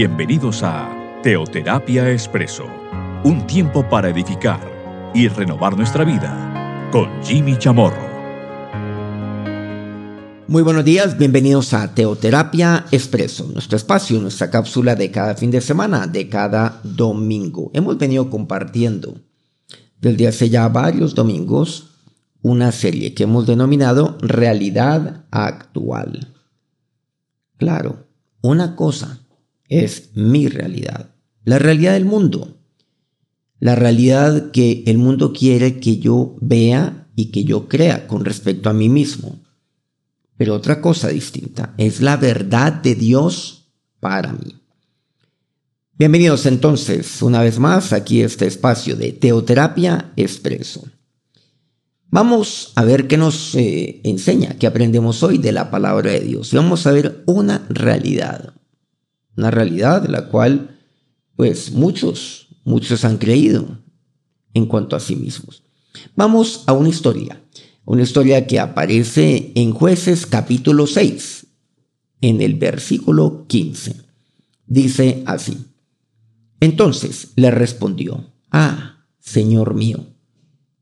Bienvenidos a Teoterapia Expreso, un tiempo para edificar y renovar nuestra vida con Jimmy Chamorro. Muy buenos días, bienvenidos a Teoterapia Expreso, nuestro espacio, nuestra cápsula de cada fin de semana, de cada domingo. Hemos venido compartiendo desde hace ya varios domingos una serie que hemos denominado Realidad Actual. Claro, una cosa es mi realidad. La realidad del mundo. La realidad que el mundo quiere que yo vea y que yo crea con respecto a mí mismo. Pero otra cosa distinta es la verdad de Dios para mí. Bienvenidos entonces una vez más aquí a este espacio de Teoterapia Expreso. Vamos a ver qué nos eh, enseña, qué aprendemos hoy de la palabra de Dios. Y vamos a ver una realidad, una realidad de la cual pues muchos, muchos han creído en cuanto a sí mismos. Vamos a una historia, una historia que aparece en jueces capítulo 6, en el versículo 15. Dice así, entonces le respondió, ah, Señor mío,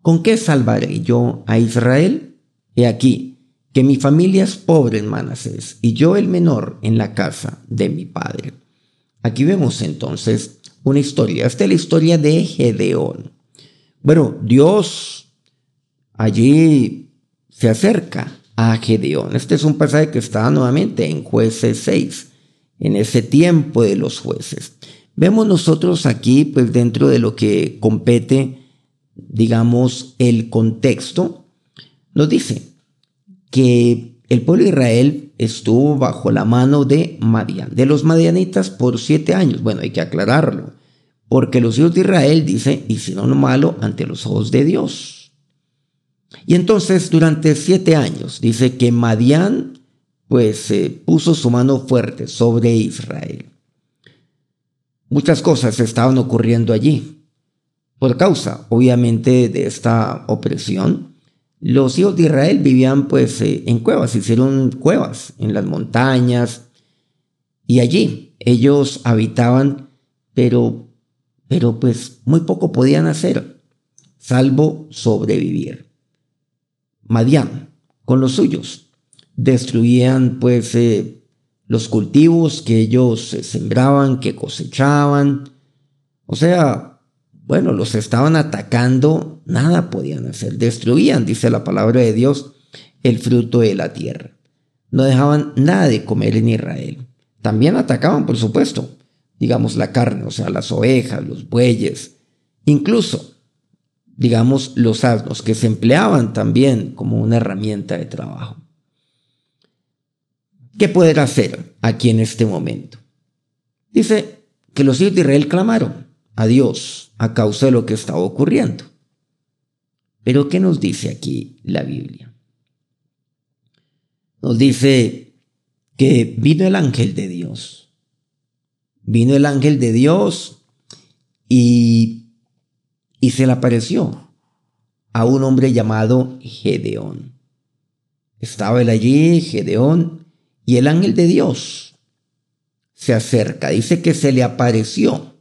¿con qué salvaré yo a Israel? He aquí, que mi familia es pobre en Manasés y yo el menor en la casa de mi padre. Aquí vemos entonces una historia. Esta es la historia de Gedeón. Bueno, Dios allí se acerca a Gedeón. Este es un pasaje que está nuevamente en jueces 6, en ese tiempo de los jueces. Vemos nosotros aquí, pues dentro de lo que compete, digamos, el contexto, nos dice, que el pueblo de Israel estuvo bajo la mano de Madian, de los madianitas por siete años. Bueno, hay que aclararlo, porque los hijos de Israel, dice, hicieron lo malo ante los ojos de Dios. Y entonces durante siete años, dice que Madian, pues puso su mano fuerte sobre Israel. Muchas cosas estaban ocurriendo allí, por causa, obviamente, de esta opresión los hijos de Israel vivían pues eh, en cuevas, hicieron cuevas en las montañas y allí ellos habitaban, pero, pero pues muy poco podían hacer, salvo sobrevivir. Madián, con los suyos, destruían pues eh, los cultivos que ellos eh, sembraban, que cosechaban, o sea, bueno, los estaban atacando, nada podían hacer, destruían, dice la palabra de Dios, el fruto de la tierra. No dejaban nada de comer en Israel. También atacaban, por supuesto, digamos, la carne, o sea, las ovejas, los bueyes, incluso, digamos, los asnos, que se empleaban también como una herramienta de trabajo. ¿Qué poder hacer aquí en este momento? Dice que los hijos de Israel clamaron a Dios a causa de lo que estaba ocurriendo. Pero ¿qué nos dice aquí la Biblia? Nos dice que vino el ángel de Dios. Vino el ángel de Dios y, y se le apareció a un hombre llamado Gedeón. Estaba él allí, Gedeón, y el ángel de Dios se acerca. Dice que se le apareció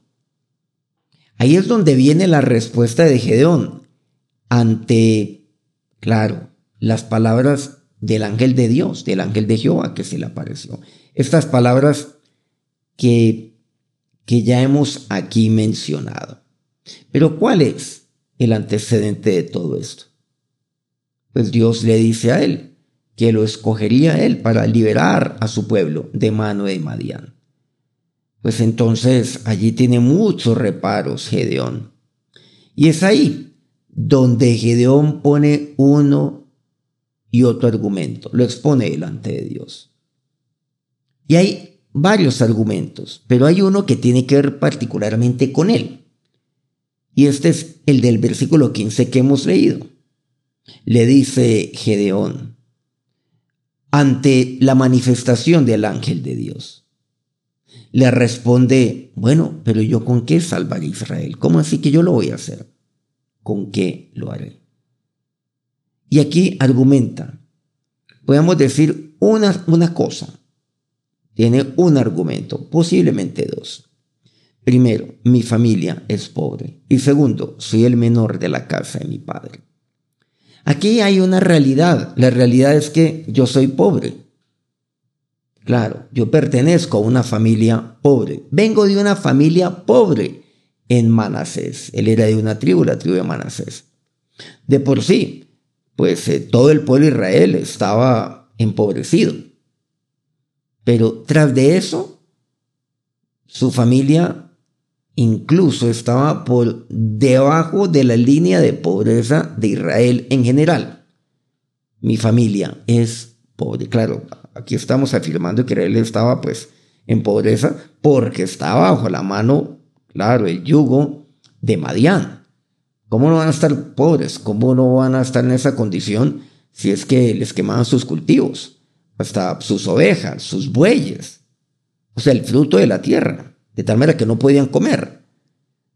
Ahí es donde viene la respuesta de Gedeón ante, claro, las palabras del ángel de Dios, del ángel de Jehová que se le apareció. Estas palabras que, que ya hemos aquí mencionado. Pero ¿cuál es el antecedente de todo esto? Pues Dios le dice a él que lo escogería él para liberar a su pueblo de mano de Madián pues entonces allí tiene muchos reparos Gedeón. Y es ahí donde Gedeón pone uno y otro argumento, lo expone delante de Dios. Y hay varios argumentos, pero hay uno que tiene que ver particularmente con él. Y este es el del versículo 15 que hemos leído. Le dice Gedeón, ante la manifestación del ángel de Dios le responde, bueno, pero yo con qué salvaré a Israel? ¿Cómo así que yo lo voy a hacer? ¿Con qué lo haré? Y aquí argumenta, podemos decir una, una cosa tiene un argumento, posiblemente dos. Primero, mi familia es pobre. Y segundo, soy el menor de la casa de mi padre. Aquí hay una realidad. La realidad es que yo soy pobre. Claro, yo pertenezco a una familia pobre. Vengo de una familia pobre en Manasés. Él era de una tribu, la tribu de Manasés. De por sí, pues eh, todo el pueblo de Israel estaba empobrecido. Pero tras de eso, su familia incluso estaba por debajo de la línea de pobreza de Israel en general. Mi familia es pobre. Claro, aquí estamos afirmando que Israel estaba pues en pobreza porque estaba bajo la mano, claro, el yugo de Madián. ¿Cómo no van a estar pobres? ¿Cómo no van a estar en esa condición si es que les quemaban sus cultivos? Hasta sus ovejas, sus bueyes. O sea, el fruto de la tierra de tal manera que no podían comer.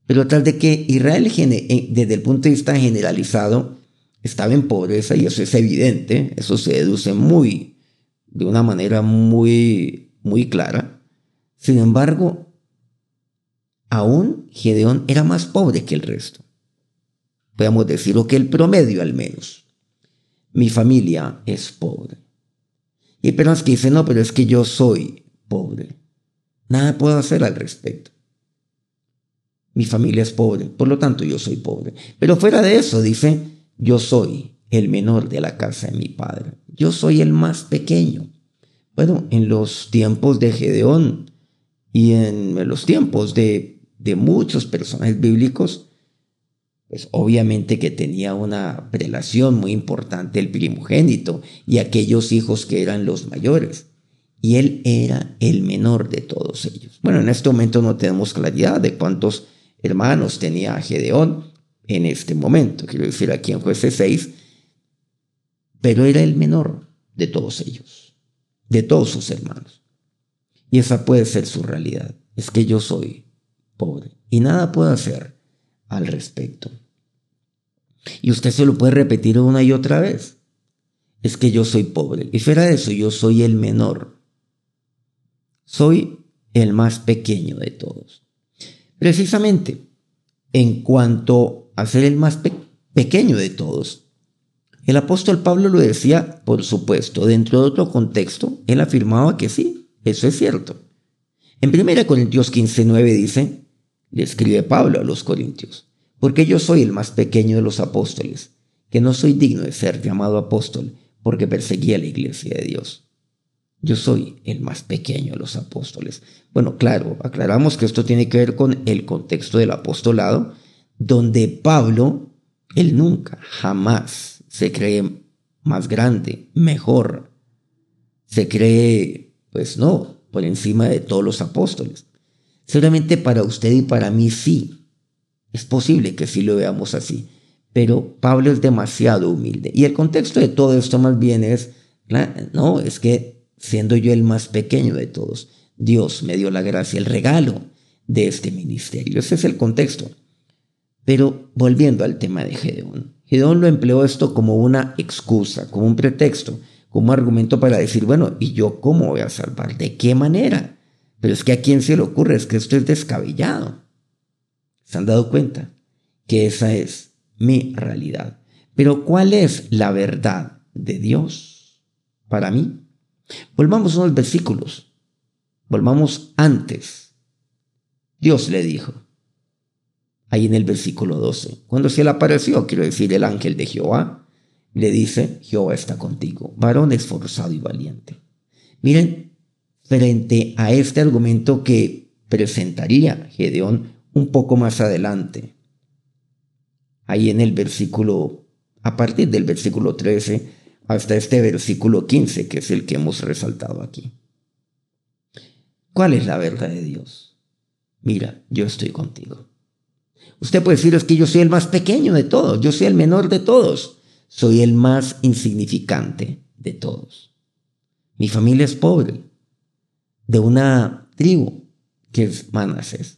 Pero tal de que Israel, desde el punto de vista generalizado, estaba en pobreza y eso es evidente, eso se deduce muy, de una manera muy, muy clara. Sin embargo, aún Gedeón era más pobre que el resto. Podemos decirlo que el promedio al menos. Mi familia es pobre. Y hay personas que dicen, no, pero es que yo soy pobre. Nada puedo hacer al respecto. Mi familia es pobre, por lo tanto yo soy pobre. Pero fuera de eso, dice, yo soy el menor de la casa de mi padre. Yo soy el más pequeño. Bueno, en los tiempos de Gedeón y en los tiempos de, de muchos personajes bíblicos, pues obviamente que tenía una prelación muy importante el primogénito y aquellos hijos que eran los mayores y él era el menor de todos ellos. Bueno, en este momento no tenemos claridad de cuántos hermanos tenía Gedeón en este momento, quiero decir aquí en jueces 6, pero era el menor de todos ellos, de todos sus hermanos. Y esa puede ser su realidad, es que yo soy pobre y nada puedo hacer al respecto. Y usted se lo puede repetir una y otra vez. Es que yo soy pobre. Y fuera de eso, yo soy el menor soy el más pequeño de todos. Precisamente, en cuanto a ser el más pequeño de todos, el apóstol Pablo lo decía, por supuesto, dentro de otro contexto, él afirmaba que sí, eso es cierto. En 1 Corintios 15:9 dice, le escribe Pablo a los Corintios, porque yo soy el más pequeño de los apóstoles, que no soy digno de ser llamado apóstol, porque perseguía la iglesia de Dios. Yo soy el más pequeño de los apóstoles. Bueno, claro, aclaramos que esto tiene que ver con el contexto del apostolado, donde Pablo, él nunca, jamás se cree más grande, mejor. Se cree, pues no, por encima de todos los apóstoles. Seguramente para usted y para mí sí. Es posible que sí lo veamos así. Pero Pablo es demasiado humilde. Y el contexto de todo esto más bien es, no, es que siendo yo el más pequeño de todos. Dios me dio la gracia, el regalo de este ministerio. Ese es el contexto. Pero volviendo al tema de Gedeón, Gedeón lo empleó esto como una excusa, como un pretexto, como argumento para decir, bueno, ¿y yo cómo voy a salvar? ¿De qué manera? Pero es que a quién se le ocurre, es que esto es descabellado. ¿Se han dado cuenta? Que esa es mi realidad. Pero ¿cuál es la verdad de Dios para mí? Volvamos a los versículos. Volvamos antes. Dios le dijo, ahí en el versículo 12, cuando se le apareció, quiero decir, el ángel de Jehová, le dice, Jehová está contigo, varón esforzado y valiente. Miren, frente a este argumento que presentaría Gedeón un poco más adelante, ahí en el versículo, a partir del versículo 13, hasta este versículo 15, que es el que hemos resaltado aquí. ¿Cuál es la verdad de Dios? Mira, yo estoy contigo. Usted puede decir, es que yo soy el más pequeño de todos, yo soy el menor de todos, soy el más insignificante de todos. Mi familia es pobre, de una tribu que es Manasés.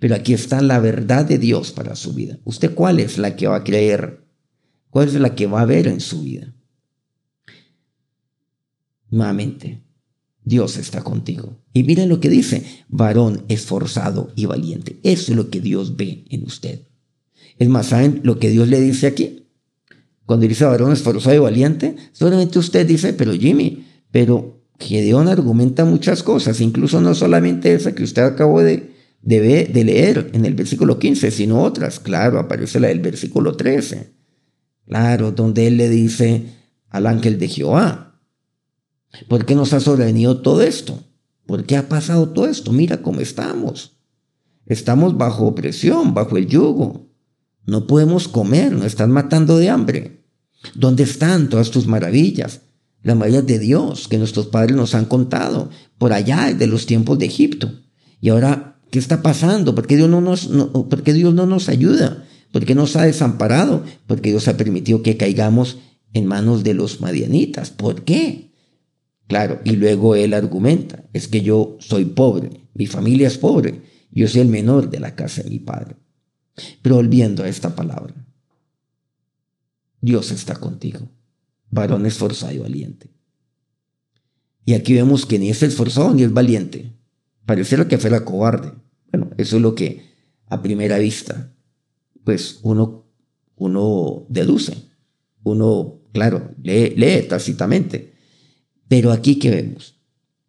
Pero aquí está la verdad de Dios para su vida. ¿Usted cuál es la que va a creer? ¿Cuál es la que va a ver en su vida? Nuevamente, Dios está contigo. Y miren lo que dice, varón esforzado y valiente. Eso es lo que Dios ve en usted. Es más, ¿saben lo que Dios le dice aquí? Cuando dice varón esforzado y valiente, solamente usted dice, pero Jimmy, pero Gedeón argumenta muchas cosas, incluso no solamente esa que usted acabó de, de, leer en el versículo 15, sino otras. Claro, aparece la del versículo 13. Claro, donde él le dice al ángel de Jehová, ¿por qué nos ha sobrevenido todo esto? ¿Por qué ha pasado todo esto? Mira cómo estamos. Estamos bajo opresión, bajo el yugo. No podemos comer, nos están matando de hambre. ¿Dónde están todas tus maravillas? Las maravillas de Dios que nuestros padres nos han contado por allá de los tiempos de Egipto. Y ahora, ¿qué está pasando? ¿Por qué Dios no nos, ¿por qué Dios no nos ayuda? ¿Por qué nos ha desamparado? Porque Dios ha permitido que caigamos en manos de los madianitas. ¿Por qué? Claro, y luego él argumenta, es que yo soy pobre, mi familia es pobre, yo soy el menor de la casa de mi padre. Pero volviendo a esta palabra, Dios está contigo, varón esforzado y valiente. Y aquí vemos que ni es esforzado ni es valiente. Pareciera que fuera cobarde. Bueno, eso es lo que a primera vista, pues uno, uno deduce. Uno, claro, lee, lee tácitamente. Pero aquí que vemos,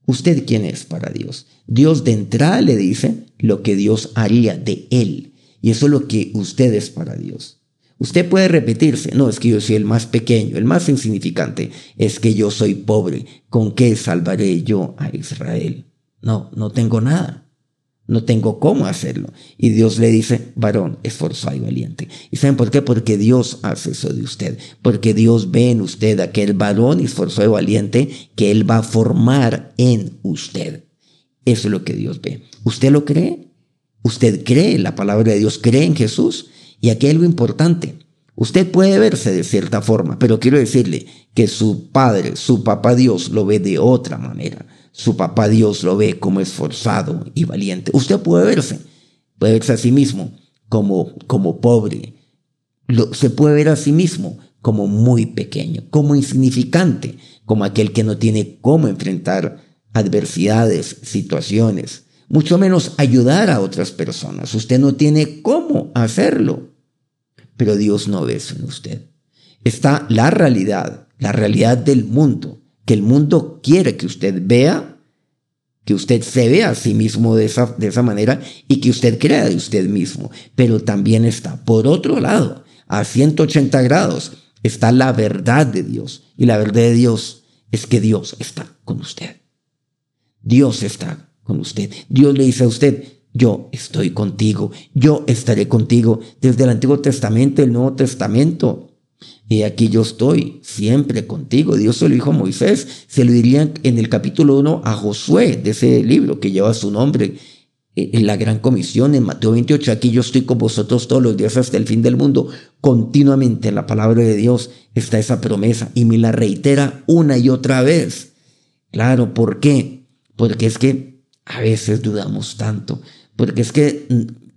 ¿usted quién es para Dios? Dios de entrada le dice lo que Dios haría de él. Y eso es lo que usted es para Dios. Usted puede repetirse, no, es que yo soy el más pequeño, el más insignificante, es que yo soy pobre, ¿con qué salvaré yo a Israel? No, no tengo nada, no tengo cómo hacerlo. Y Dios le dice, varón, esforzado y valiente. ¿Y saben por qué? Porque Dios hace eso de usted, porque Dios ve en usted aquel varón esforzado y valiente que Él va a formar en usted. Eso es lo que Dios ve. ¿Usted lo cree? ¿Usted cree la palabra de Dios? ¿Cree en Jesús? Y aquí hay algo importante. Usted puede verse de cierta forma, pero quiero decirle que su padre, su papá Dios, lo ve de otra manera. Su papá Dios lo ve como esforzado y valiente. Usted puede verse, puede verse a sí mismo como, como pobre. se puede ver a sí mismo como muy pequeño, como insignificante, como aquel que no tiene cómo enfrentar adversidades, situaciones mucho menos ayudar a otras personas. Usted no tiene cómo hacerlo. Pero Dios no ve eso en usted. Está la realidad, la realidad del mundo, que el mundo quiere que usted vea, que usted se vea a sí mismo de esa, de esa manera y que usted crea de usted mismo. Pero también está, por otro lado, a 180 grados, está la verdad de Dios. Y la verdad de Dios es que Dios está con usted. Dios está con usted. Dios le dice a usted, yo estoy contigo, yo estaré contigo desde el Antiguo Testamento, el Nuevo Testamento. Y aquí yo estoy siempre contigo. Dios se lo dijo a Moisés, se lo diría en el capítulo 1 a Josué de ese libro que lleva su nombre eh, en la gran comisión en Mateo 28. Aquí yo estoy con vosotros todos los días hasta el fin del mundo. Continuamente en la palabra de Dios está esa promesa y me la reitera una y otra vez. Claro, ¿por qué? Porque es que a veces dudamos tanto, porque es que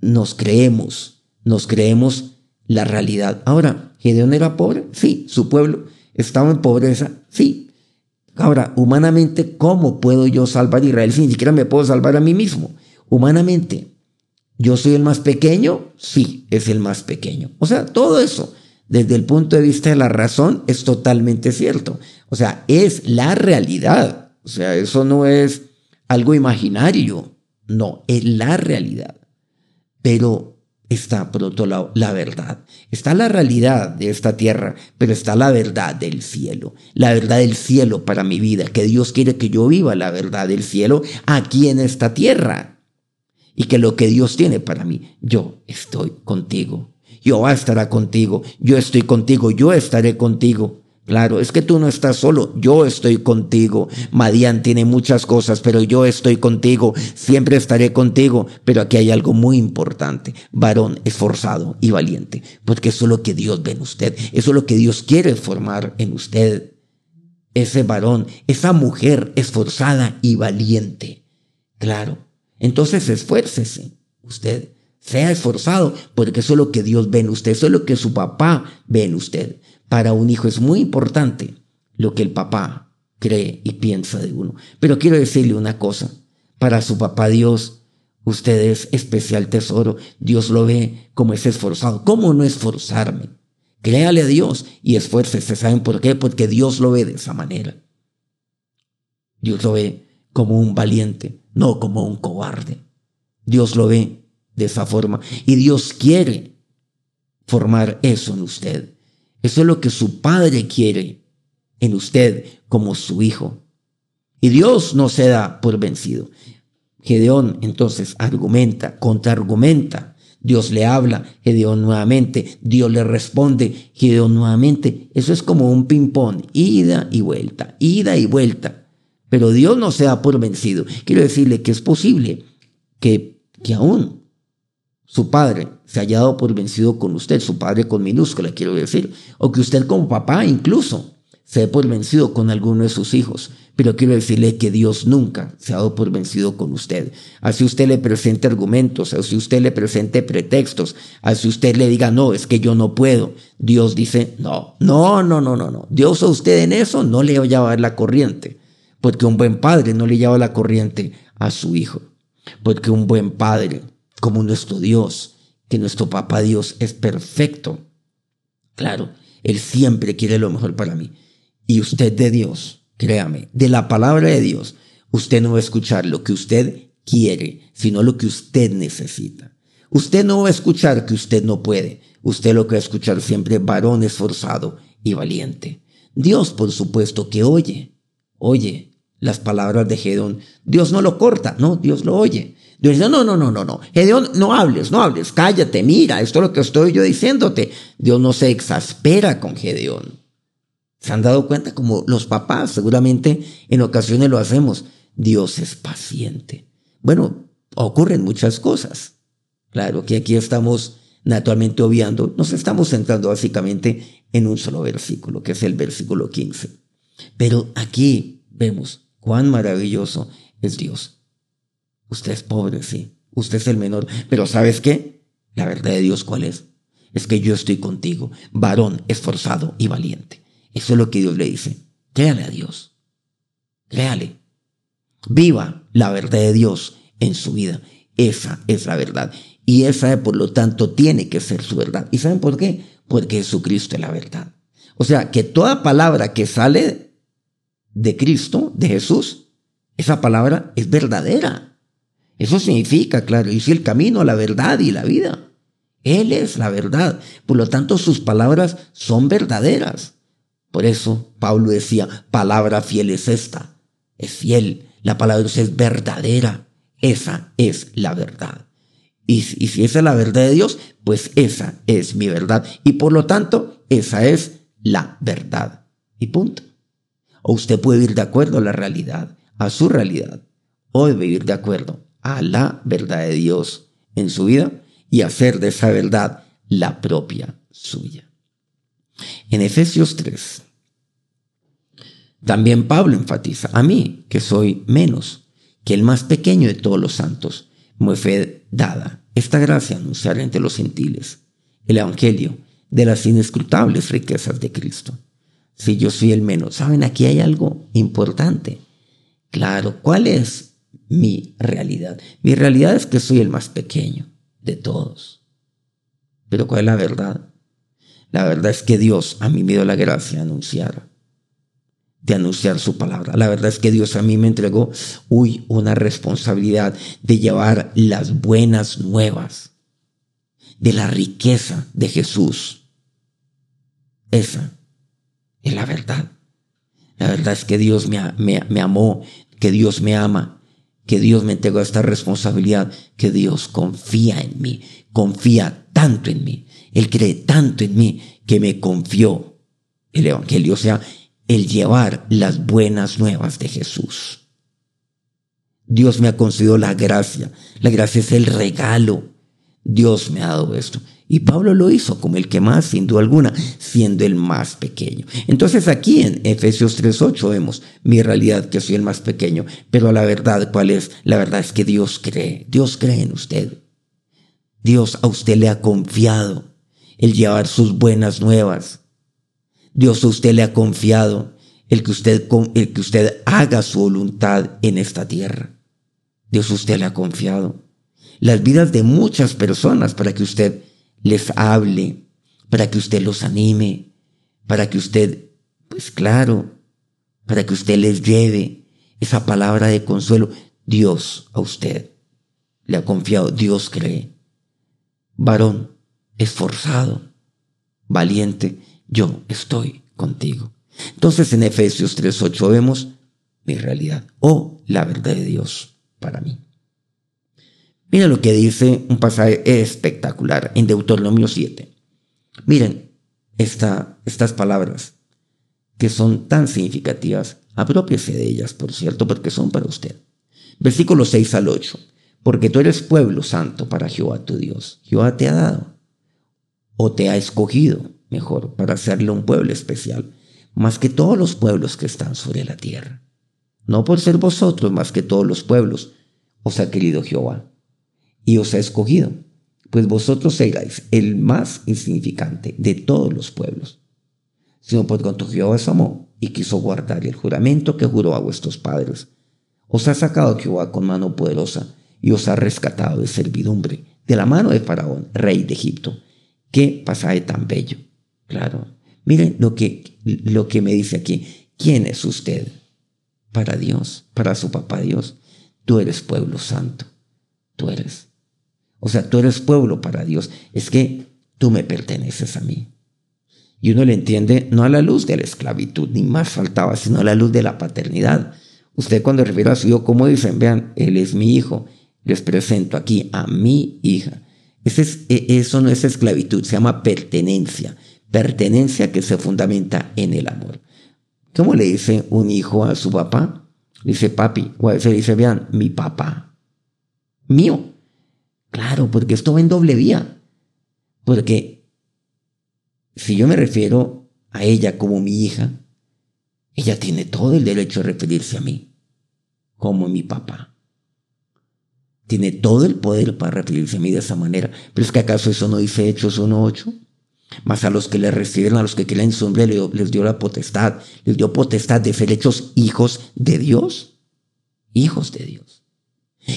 nos creemos, nos creemos la realidad. Ahora, ¿Gedeón era pobre? Sí. ¿Su pueblo estaba en pobreza? Sí. Ahora, humanamente, ¿cómo puedo yo salvar a Israel si ni siquiera me puedo salvar a mí mismo? Humanamente, ¿yo soy el más pequeño? Sí, es el más pequeño. O sea, todo eso, desde el punto de vista de la razón, es totalmente cierto. O sea, es la realidad. O sea, eso no es algo imaginario. No, es la realidad. Pero está, por otro lado, la verdad. Está la realidad de esta tierra, pero está la verdad del cielo. La verdad del cielo para mi vida, que Dios quiere que yo viva la verdad del cielo aquí en esta tierra. Y que lo que Dios tiene para mí, yo estoy contigo. Yo estará contigo. Yo estoy contigo. Yo estaré contigo. Claro, es que tú no estás solo, yo estoy contigo. Madian tiene muchas cosas, pero yo estoy contigo, siempre estaré contigo. Pero aquí hay algo muy importante, varón esforzado y valiente, porque eso es lo que Dios ve en usted, eso es lo que Dios quiere formar en usted. Ese varón, esa mujer esforzada y valiente. Claro, entonces esfuércese. Usted, sea esforzado, porque eso es lo que Dios ve en usted, eso es lo que su papá ve en usted para un hijo es muy importante lo que el papá cree y piensa de uno. Pero quiero decirle una cosa, para su papá Dios, usted es especial tesoro, Dios lo ve como es esforzado. ¿Cómo no esforzarme? Créale a Dios y esfuércese. ¿Saben por qué? Porque Dios lo ve de esa manera. Dios lo ve como un valiente, no como un cobarde. Dios lo ve de esa forma y Dios quiere formar eso en usted. Eso es lo que su Padre quiere en usted como su hijo. Y Dios no se da por vencido. Gedeón entonces argumenta, contraargumenta. Dios le habla, Gedeón nuevamente, Dios le responde, Gedeón nuevamente. Eso es como un ping-pong, ida y vuelta, ida y vuelta. Pero Dios no se da por vencido. Quiero decirle que es posible que, que aún su padre se haya dado por vencido con usted, su padre con minúscula, quiero decir, o que usted como papá incluso se dé por vencido con alguno de sus hijos. Pero quiero decirle que Dios nunca se ha dado por vencido con usted. Así usted le presente argumentos, así usted le presente pretextos, así usted le diga, no, es que yo no puedo. Dios dice, no, no, no, no, no, no. Dios a usted en eso no le va a llevar la corriente, porque un buen padre no le lleva la corriente a su hijo, porque un buen padre, como nuestro Dios, que nuestro papá Dios es perfecto, claro, Él siempre quiere lo mejor para mí. Y usted de Dios, créame, de la palabra de Dios, usted no va a escuchar lo que usted quiere, sino lo que usted necesita. Usted no va a escuchar que usted no puede. Usted lo que va a escuchar siempre varón esforzado y valiente. Dios, por supuesto, que oye, oye las palabras de Gedón. Dios no lo corta, no, Dios lo oye. Dios dice, no, no, no, no, no. Gedeón, no hables, no hables, cállate, mira, esto es lo que estoy yo diciéndote. Dios no se exaspera con Gedeón. ¿Se han dado cuenta? Como los papás, seguramente en ocasiones lo hacemos. Dios es paciente. Bueno, ocurren muchas cosas. Claro que aquí estamos naturalmente obviando, nos estamos centrando básicamente en un solo versículo, que es el versículo 15. Pero aquí vemos cuán maravilloso es Dios. Usted es pobre, sí. Usted es el menor. Pero ¿sabes qué? La verdad de Dios, ¿cuál es? Es que yo estoy contigo, varón esforzado y valiente. Eso es lo que Dios le dice. Créale a Dios. Créale. Viva la verdad de Dios en su vida. Esa es la verdad. Y esa, por lo tanto, tiene que ser su verdad. ¿Y saben por qué? Porque Jesucristo es la verdad. O sea, que toda palabra que sale de Cristo, de Jesús, esa palabra es verdadera. Eso significa, claro, y el camino, la verdad y la vida. Él es la verdad. Por lo tanto, sus palabras son verdaderas. Por eso Pablo decía, palabra fiel es esta. Es fiel. La palabra es verdadera. Esa es la verdad. Y, si esa es la verdad de Dios, pues esa es mi verdad. Y por lo tanto, esa es la verdad. Y punto. O usted puede vivir de acuerdo a la realidad, a su realidad, o vivir de acuerdo a la verdad de Dios en su vida y hacer de esa verdad la propia suya. En Efesios 3, también Pablo enfatiza, a mí, que soy menos que el más pequeño de todos los santos, me fue dada esta gracia anunciar entre los gentiles el Evangelio de las inescrutables riquezas de Cristo. Si yo soy el menos, ¿saben? Aquí hay algo importante. Claro, ¿cuál es mi realidad? Mi realidad es que soy el más pequeño de todos. Pero ¿cuál es la verdad? La verdad es que Dios a mí me dio la gracia de anunciar, de anunciar su palabra. La verdad es que Dios a mí me entregó, uy, una responsabilidad de llevar las buenas nuevas de la riqueza de Jesús. Esa es la verdad. La verdad es que Dios me, me, me amó, que Dios me ama, que Dios me entregó esta responsabilidad, que Dios confía en mí, confía tanto en mí, Él cree tanto en mí que me confió el Evangelio, o sea, el llevar las buenas nuevas de Jesús. Dios me ha concedido la gracia, la gracia es el regalo. Dios me ha dado esto. Y Pablo lo hizo como el que más, sin duda alguna, siendo el más pequeño. Entonces aquí en Efesios 3.8 vemos mi realidad que soy el más pequeño, pero la verdad, ¿cuál es? La verdad es que Dios cree, Dios cree en usted. Dios a usted le ha confiado el llevar sus buenas nuevas. Dios a usted le ha confiado el que usted, el que usted haga su voluntad en esta tierra. Dios usted le ha confiado las vidas de muchas personas para que usted les hable, para que usted los anime, para que usted, pues claro, para que usted les lleve esa palabra de consuelo. Dios a usted le ha confiado, Dios cree. Varón, esforzado, valiente, yo estoy contigo. Entonces en Efesios 3.8 vemos mi realidad o la verdad de Dios para mí. Mira lo que dice un pasaje espectacular en Deuteronomio 7. Miren estas palabras que son tan significativas. Apropiese de ellas, por cierto, porque son para usted. Versículo 6 al 8. Porque tú eres pueblo santo para Jehová tu Dios. Jehová te ha dado o te ha escogido, mejor, para hacerle un pueblo especial, más que todos los pueblos que están sobre la tierra. No por ser vosotros más que todos los pueblos, os ha querido Jehová y os ha escogido, pues vosotros seráis el más insignificante de todos los pueblos, sino por cuanto Jehová os amó y quiso guardar el juramento que juró a vuestros padres. Os ha sacado Jehová con mano poderosa y os ha rescatado de servidumbre, de la mano de Faraón, rey de Egipto. Qué pasaje tan bello. Claro. Miren lo que, lo que me dice aquí. ¿Quién es usted? Para Dios, para su papá Dios. Tú eres pueblo santo. Tú eres o sea, tú eres pueblo para Dios. Es que tú me perteneces a mí. Y uno le entiende no a la luz de la esclavitud, ni más faltaba, sino a la luz de la paternidad. Usted cuando refiere a su hijo, ¿cómo dicen? Vean, él es mi hijo. Les presento aquí a mi hija. Ese es, e, eso no es esclavitud, se llama pertenencia. Pertenencia que se fundamenta en el amor. ¿Cómo le dice un hijo a su papá? dice papi, o a veces dice, vean, mi papá. Mío. Claro, porque esto va en doble vía. Porque si yo me refiero a ella como mi hija, ella tiene todo el derecho a referirse a mí como mi papá. Tiene todo el poder para referirse a mí de esa manera. Pero es que acaso eso no dice Hechos 1.8. Más a los que le reciben, a los que creen en su nombre, les dio la potestad. Les dio potestad de ser hechos hijos de Dios. Hijos de Dios.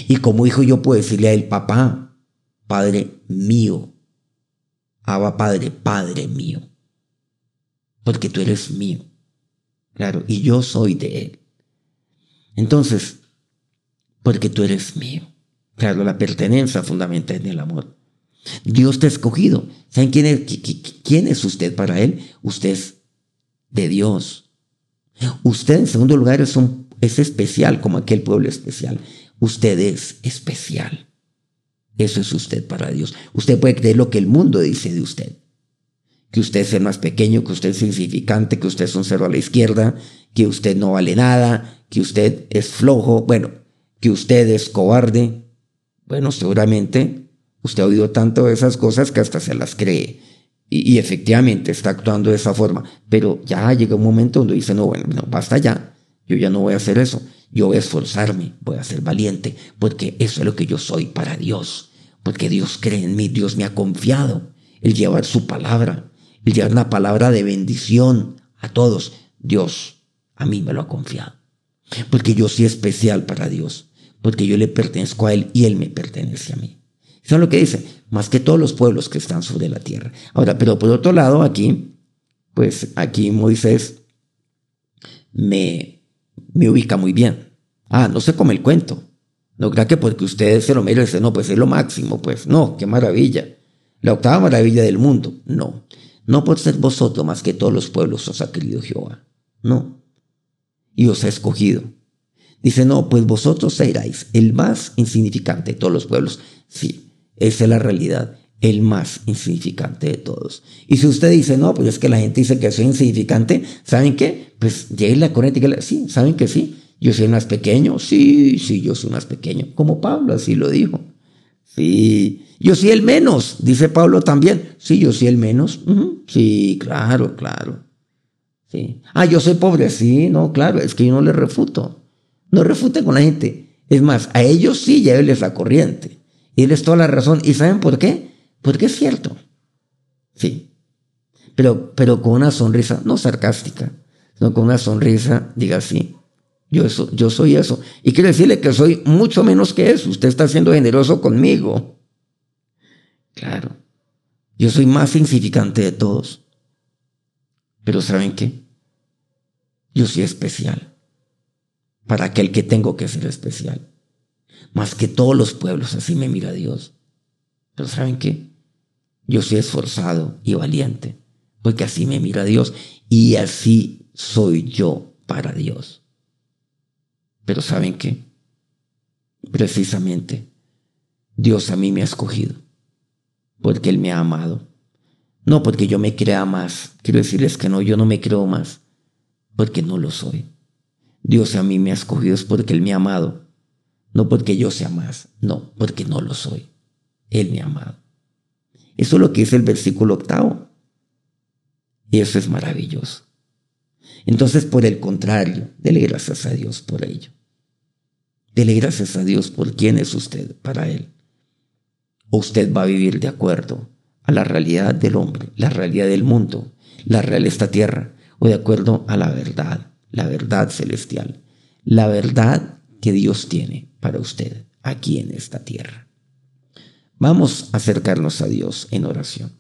Y como hijo yo puedo decirle a él, papá, Padre mío. Abba Padre, Padre mío. Porque tú eres mío. Claro, y yo soy de Él. Entonces, porque tú eres mío. Claro, la pertenencia fundamental en el amor. Dios te ha escogido. ¿Saben quién es, quién es usted para Él? Usted es de Dios. Usted, en segundo lugar, es, un, es especial como aquel pueblo especial. Usted es especial. Eso es usted para Dios. Usted puede creer lo que el mundo dice de usted. Que usted es el más pequeño, que usted es insignificante, que usted es un cero a la izquierda, que usted no vale nada, que usted es flojo, bueno, que usted es cobarde. Bueno, seguramente usted ha oído tanto de esas cosas que hasta se las cree. Y, efectivamente está actuando de esa forma. Pero ya llega un momento donde dice, no, bueno, no, basta ya. Yo ya no voy a hacer eso. Yo voy a esforzarme, voy a ser valiente, porque eso es lo que yo soy para Dios. Porque Dios cree en mí, Dios me ha confiado el llevar su palabra, el llevar una palabra de bendición a todos. Dios a mí me lo ha confiado. Porque yo soy especial para Dios, porque yo le pertenezco a Él y Él me pertenece a mí. Eso es lo que dice, más que todos los pueblos que están sobre la tierra. Ahora, pero por otro lado, aquí, pues aquí Moisés me, me ubica muy bien. Ah, no se come el cuento. No crea que porque ustedes se lo merecen, no, pues es lo máximo, pues no, qué maravilla. La octava maravilla del mundo. No, no por ser vosotros más que todos los pueblos os ha querido Jehová. No. Y os ha escogido. Dice, no, pues vosotros seréis el más insignificante de todos los pueblos. Sí, esa es la realidad el más insignificante de todos. Y si usted dice, no, pues es que la gente dice que soy insignificante, ¿saben qué? Pues la corriente y sí, ¿saben que sí? Yo soy más pequeño, sí, sí, yo soy más pequeño, como Pablo así lo dijo. Sí, yo soy el menos, dice Pablo también. Sí, yo soy el menos. Sí, claro, claro. Sí. Ah, yo soy pobre, sí, no, claro, es que yo no le refuto. No refuten con la gente. Es más, a ellos sí, lléveles la corriente. Y les toda la razón. ¿Y saben por qué? Porque es cierto. Sí. Pero, pero con una sonrisa, no sarcástica, sino con una sonrisa diga sí. Yo, eso, yo soy eso. Y quiero decirle que soy mucho menos que eso. Usted está siendo generoso conmigo. Claro. Yo soy más insignificante de todos. Pero ¿saben qué? Yo soy especial. Para aquel que tengo que ser especial. Más que todos los pueblos, así me mira Dios. Pero ¿saben qué? Yo soy esforzado y valiente. Porque así me mira Dios. Y así soy yo para Dios. Pero ¿saben qué? Precisamente Dios a mí me ha escogido porque Él me ha amado. No porque yo me crea más. Quiero decirles que no, yo no me creo más, porque no lo soy. Dios a mí me ha escogido es porque Él me ha amado. No porque yo sea más, no, porque no lo soy. Él me ha amado. Eso es lo que dice el versículo octavo. Y eso es maravilloso. Entonces, por el contrario, dele gracias a Dios por ello. Dele gracias a Dios por quién es usted para Él usted va a vivir de acuerdo a la realidad del hombre, la realidad del mundo, la realidad de esta tierra, o de acuerdo a la verdad, la verdad celestial, la verdad que Dios tiene para usted aquí en esta tierra. Vamos a acercarnos a Dios en oración.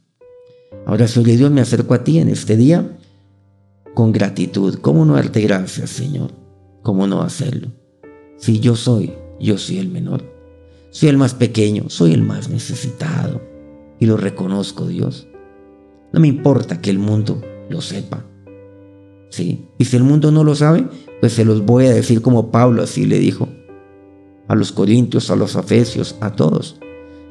Ahora, Señor Dios, me acerco a ti en este día con gratitud. ¿Cómo no darte gracias, Señor? ¿Cómo no hacerlo? Si yo soy, yo soy el menor soy el más pequeño, soy el más necesitado. Y lo reconozco, Dios. No me importa que el mundo lo sepa. ¿Sí? Y si el mundo no lo sabe, pues se los voy a decir como Pablo así le dijo. A los corintios, a los afesios, a todos.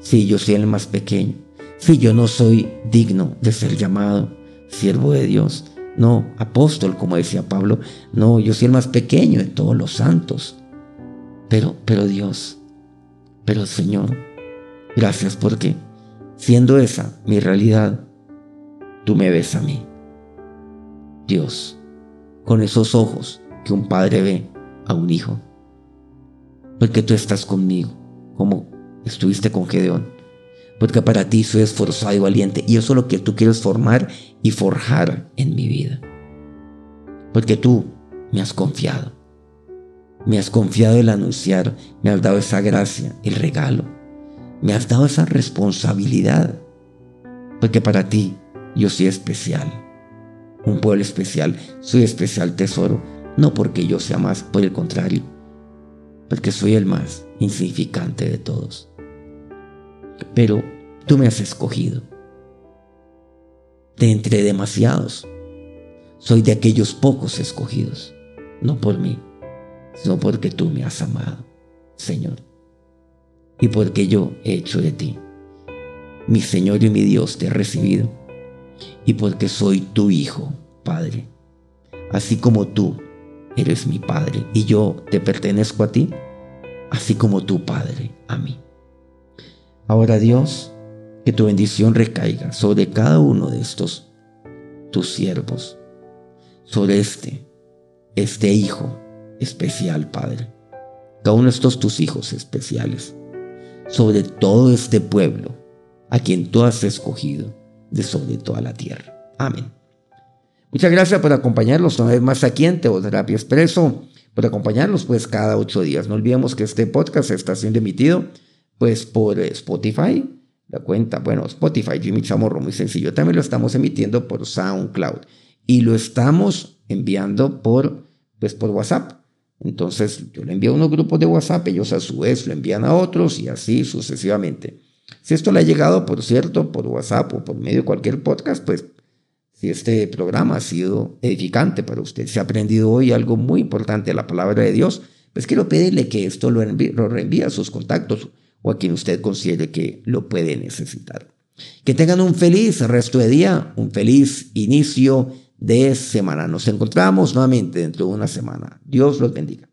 Sí, yo soy el más pequeño. Sí, yo no soy digno de ser llamado siervo de Dios. No, apóstol, como decía Pablo. No, yo soy el más pequeño de todos los santos. Pero, pero Dios, pero Señor, gracias porque, siendo esa mi realidad, tú me ves a mí. Dios, con esos ojos que un padre ve a un hijo. Porque tú estás conmigo, como estuviste con Gedeón. Porque para ti soy esforzado y valiente. Y eso es lo que tú quieres formar y forjar en mi vida. Porque tú me has confiado. Me has confiado el anunciar, me has dado esa gracia, el regalo. Me has dado esa responsabilidad. Porque para ti yo soy especial. Un pueblo especial. Soy especial tesoro. No porque yo sea más, por el contrario. Porque soy el más insignificante de todos. Pero tú me has escogido. De entre demasiados. Soy de aquellos pocos escogidos. No por mí sino porque tú me has amado, Señor, y porque yo he hecho de ti. Mi Señor y mi Dios te he recibido, y porque soy tu Hijo, Padre, así como tú eres mi Padre y yo te pertenezco a ti, así como tu Padre a mí. Ahora Dios, que tu bendición recaiga sobre cada uno de estos tus siervos, sobre este, este Hijo especial, Padre. Cada uno de estos tus hijos especiales, sobre todo este pueblo a quien tú has escogido de sobre toda la tierra. Amén. Muchas gracias por acompañarnos una vez más aquí en Teoterapia Expreso, por acompañarnos pues cada ocho días. No olvidemos que este podcast está siendo emitido pues por Spotify, la cuenta, bueno, Spotify, Jimmy Chamorro, muy sencillo. También lo estamos emitiendo por SoundCloud y lo estamos enviando por, pues por WhatsApp. Entonces yo le envío a unos grupos de WhatsApp, ellos a su vez lo envían a otros y así sucesivamente. Si esto le ha llegado, por cierto, por WhatsApp o por medio de cualquier podcast, pues si este programa ha sido edificante para usted, si ha aprendido hoy algo muy importante de la palabra de Dios, pues quiero pedirle que esto lo, lo reenvíe a sus contactos o a quien usted considere que lo puede necesitar. Que tengan un feliz resto de día, un feliz inicio de semana. Nos encontramos nuevamente dentro de una semana. Dios los bendiga.